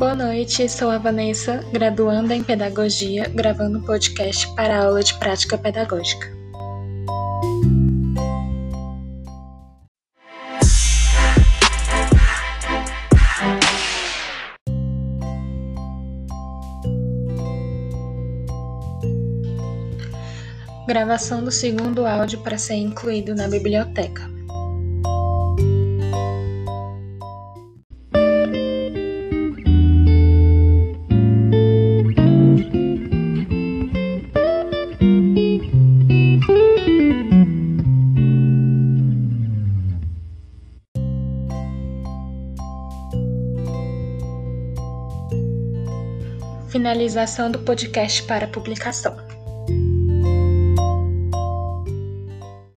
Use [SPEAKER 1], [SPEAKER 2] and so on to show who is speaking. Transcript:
[SPEAKER 1] Boa noite, sou a Vanessa, graduanda em Pedagogia, gravando um podcast para a aula de Prática Pedagógica. Gravação do segundo áudio para ser incluído na biblioteca. Finalização do podcast para publicação.